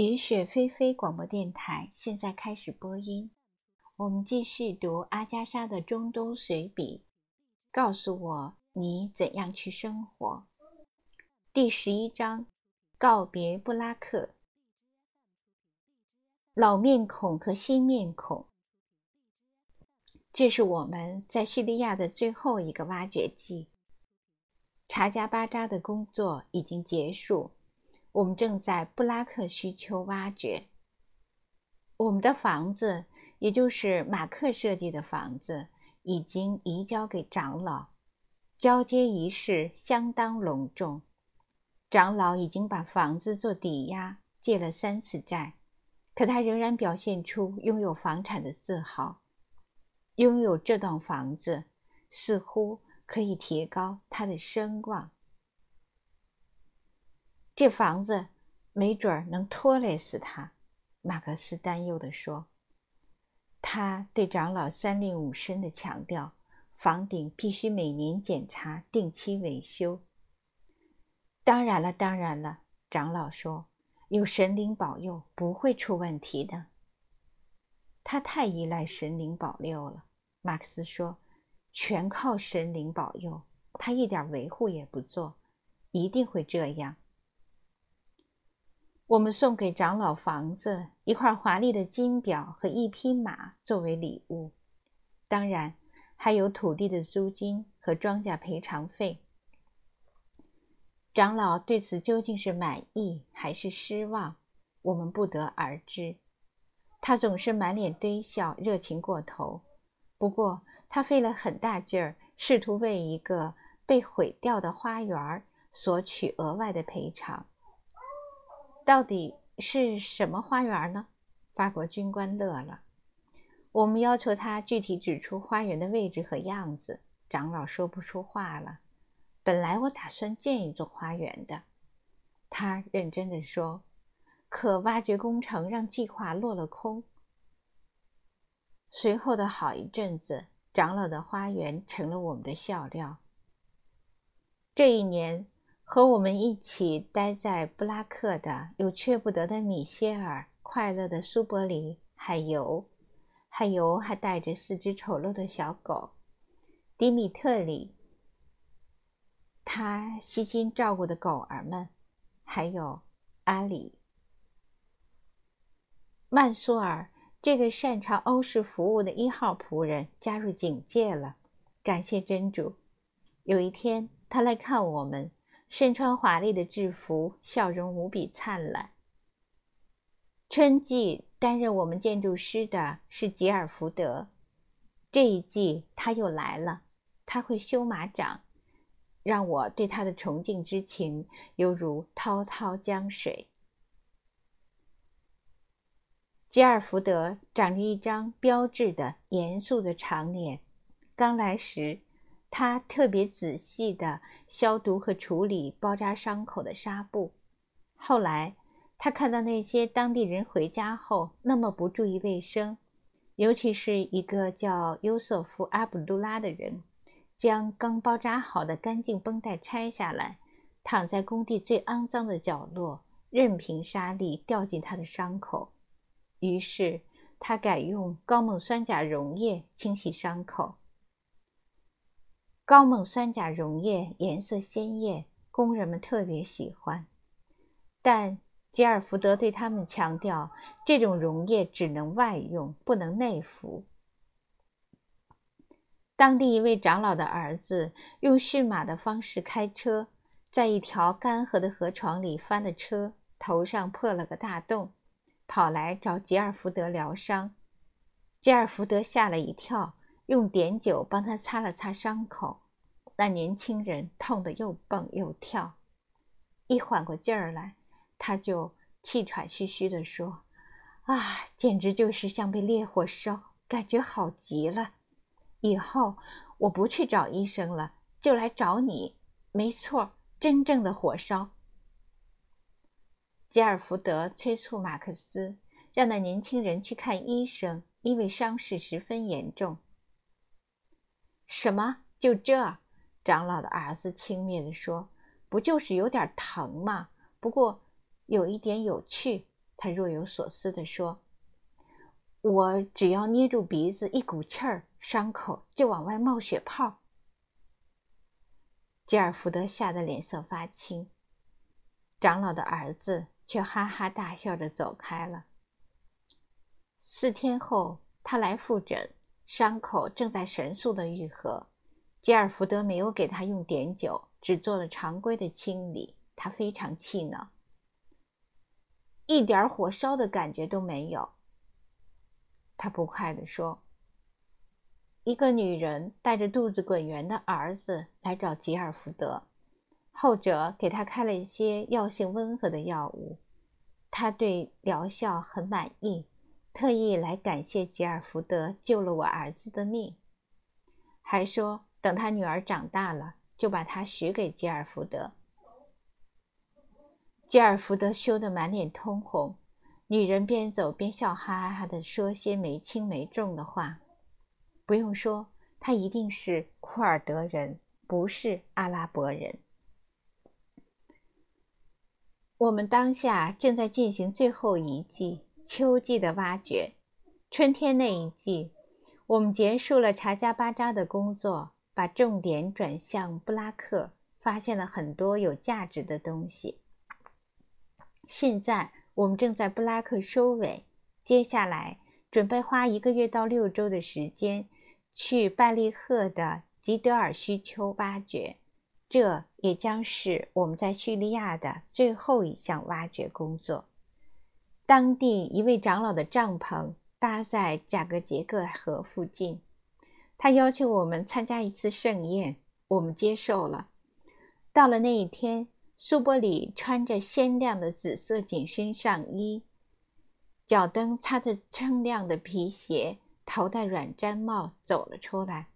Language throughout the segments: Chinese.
雨雪霏霏广播电台现在开始播音。我们继续读阿加莎的中东随笔。告诉我你怎样去生活。第十一章：告别布拉克。老面孔和新面孔。这是我们在叙利亚的最后一个挖掘季。查加巴扎的工作已经结束。我们正在布拉克需求挖掘。我们的房子，也就是马克设计的房子，已经移交给长老。交接仪式相当隆重。长老已经把房子做抵押，借了三次债，可他仍然表现出拥有房产的自豪。拥有这栋房子，似乎可以提高他的声望。这房子没准儿能拖累死他，马克思担忧地说。他对长老三令五申地强调，房顶必须每年检查，定期维修。当然了，当然了，长老说，有神灵保佑，不会出问题的。他太依赖神灵保佑了，马克思说，全靠神灵保佑，他一点维护也不做，一定会这样。我们送给长老房子、一块华丽的金表和一匹马作为礼物，当然还有土地的租金和庄稼赔偿费。长老对此究竟是满意还是失望，我们不得而知。他总是满脸堆笑，热情过头。不过他费了很大劲儿，试图为一个被毁掉的花园索取额外的赔偿。到底是什么花园呢？法国军官乐了。我们要求他具体指出花园的位置和样子。长老说不出话了。本来我打算建一座花园的，他认真地说。可挖掘工程让计划落了空。随后的好一阵子，长老的花园成了我们的笑料。这一年。和我们一起待在布拉克的有缺不得的米歇尔、快乐的苏伯里，还有，还有还带着四只丑陋的小狗，迪米特里，他悉心照顾的狗儿们，还有阿里、曼苏尔这个擅长欧式服务的一号仆人加入警戒了。感谢真主，有一天他来看我们。身穿华丽的制服，笑容无比灿烂。春季担任我们建筑师的是吉尔福德，这一季他又来了。他会修马掌，让我对他的崇敬之情犹如滔滔江水。吉尔福德长着一张标致的严肃的长脸，刚来时。他特别仔细地消毒和处理包扎伤口的纱布。后来，他看到那些当地人回家后那么不注意卫生，尤其是一个叫优瑟夫·阿卜杜拉的人，将刚包扎好的干净绷带拆下来，躺在工地最肮脏的角落，任凭沙粒掉进他的伤口。于是，他改用高锰酸钾溶液清洗伤口。高锰酸钾溶液颜色鲜艳，工人们特别喜欢。但吉尔福德对他们强调，这种溶液只能外用，不能内服。当地一位长老的儿子用驯马的方式开车，在一条干涸的河床里翻了车，头上破了个大洞，跑来找吉尔福德疗伤。吉尔福德吓了一跳。用碘酒帮他擦了擦伤口，那年轻人痛得又蹦又跳。一缓过劲儿来，他就气喘吁吁地说：“啊，简直就是像被烈火烧，感觉好极了。以后我不去找医生了，就来找你。没错，真正的火烧。”吉尔福德催促马克思，让那年轻人去看医生，因为伤势十分严重。什么？就这？长老的儿子轻蔑地说：“不就是有点疼吗？不过有一点有趣。他若有所思地说：“我只要捏住鼻子，一股气儿，伤口就往外冒血泡。”吉尔福德吓得脸色发青，长老的儿子却哈哈大笑着走开了。四天后，他来复诊，伤口正在神速的愈合。吉尔福德没有给他用碘酒，只做了常规的清理。他非常气恼，一点火烧的感觉都没有。他不快地说。一个女人带着肚子滚圆的儿子来找吉尔福德，后者给他开了一些药性温和的药物。他对疗效很满意，特意来感谢吉尔福德救了我儿子的命，还说等他女儿长大了就把她许给吉尔福德。吉尔福德羞得满脸通红，女人边走边笑哈哈地说些没轻没重的话。不用说，他一定是库尔德人，不是阿拉伯人。我们当下正在进行最后一季秋季的挖掘。春天那一季，我们结束了查加巴扎的工作，把重点转向布拉克，发现了很多有价值的东西。现在我们正在布拉克收尾，接下来准备花一个月到六周的时间。去拜利赫的吉德尔须丘挖掘，这也将是我们在叙利亚的最后一项挖掘工作。当地一位长老的帐篷搭在贾格杰克河附近，他要求我们参加一次盛宴，我们接受了。到了那一天，苏波里穿着鲜亮的紫色紧身上衣，脚蹬擦着锃亮的皮鞋。头戴软毡帽走了出来，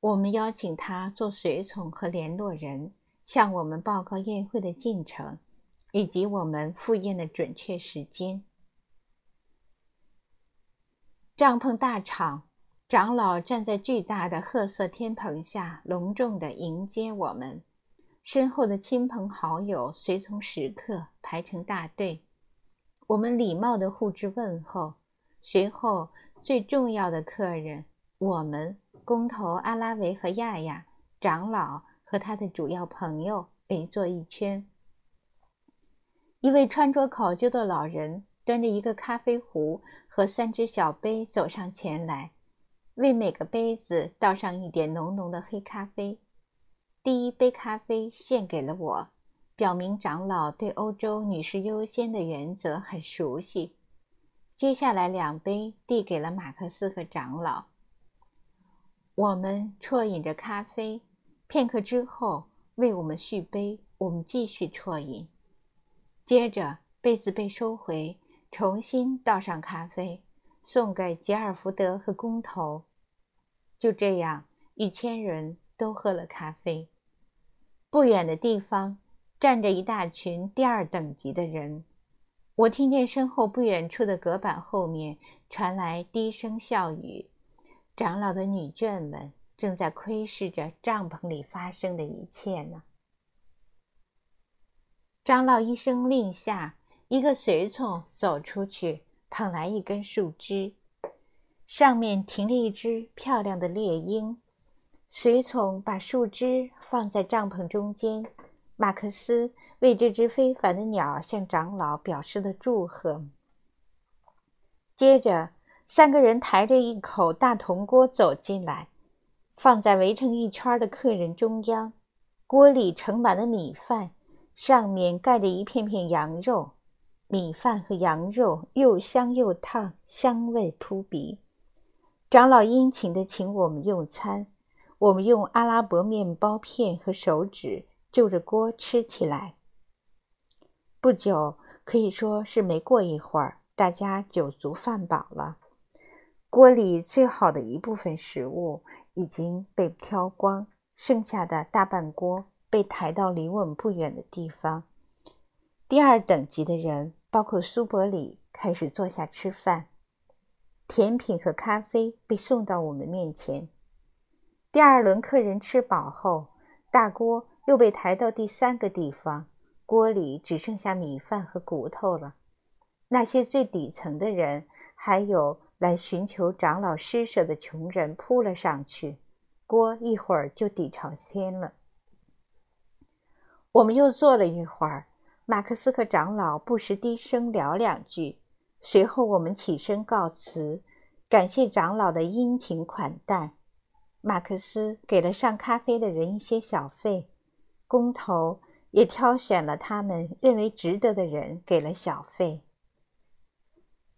我们邀请他做随从和联络人，向我们报告宴会的进程，以及我们赴宴的准确时间。帐篷大敞，长老站在巨大的褐色天棚下，隆重地迎接我们。身后的亲朋好友、随从食客排成大队，我们礼貌地互致问候，随后。最重要的客人，我们工头阿拉维和亚亚长老和他的主要朋友围坐一圈。一位穿着考究的老人端着一个咖啡壶和三只小杯走上前来，为每个杯子倒上一点浓浓的黑咖啡。第一杯咖啡献给了我，表明长老对欧洲女士优先的原则很熟悉。接下来两杯递给了马克思和长老。我们啜饮着咖啡，片刻之后为我们续杯，我们继续啜饮。接着杯子被收回，重新倒上咖啡，送给吉尔福德和工头。就这样，一千人都喝了咖啡。不远的地方站着一大群第二等级的人。我听见身后不远处的隔板后面传来低声笑语，长老的女眷们正在窥视着帐篷里发生的一切呢。长老一声令下，一个随从走出去，捧来一根树枝，上面停着一只漂亮的猎鹰。随从把树枝放在帐篷中间。马克思为这只非凡的鸟向长老表示了祝贺。接着，三个人抬着一口大铜锅走进来，放在围成一圈的客人中央。锅里盛满了米饭，上面盖着一片片羊肉。米饭和羊肉又香又烫，香味扑鼻。长老殷勤地请我们用餐，我们用阿拉伯面包片和手指。就着锅吃起来。不久，可以说是没过一会儿，大家酒足饭饱了。锅里最好的一部分食物已经被挑光，剩下的大半锅被抬到离我们不远的地方。第二等级的人，包括苏伯里，开始坐下吃饭。甜品和咖啡被送到我们面前。第二轮客人吃饱后，大锅。又被抬到第三个地方，锅里只剩下米饭和骨头了。那些最底层的人，还有来寻求长老施舍的穷人扑了上去，锅一会儿就底朝天了。我们又坐了一会儿，马克思和长老不时低声聊两句，随后我们起身告辞，感谢长老的殷勤款待。马克思给了上咖啡的人一些小费，工头也挑选了他们认为值得的人给了小费。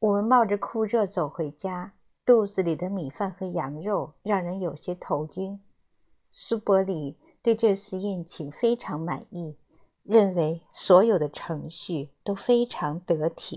我们冒着酷热走回家，肚子里的米饭和羊肉让人有些头晕。苏伯里。对这次宴请非常满意，认为所有的程序都非常得体。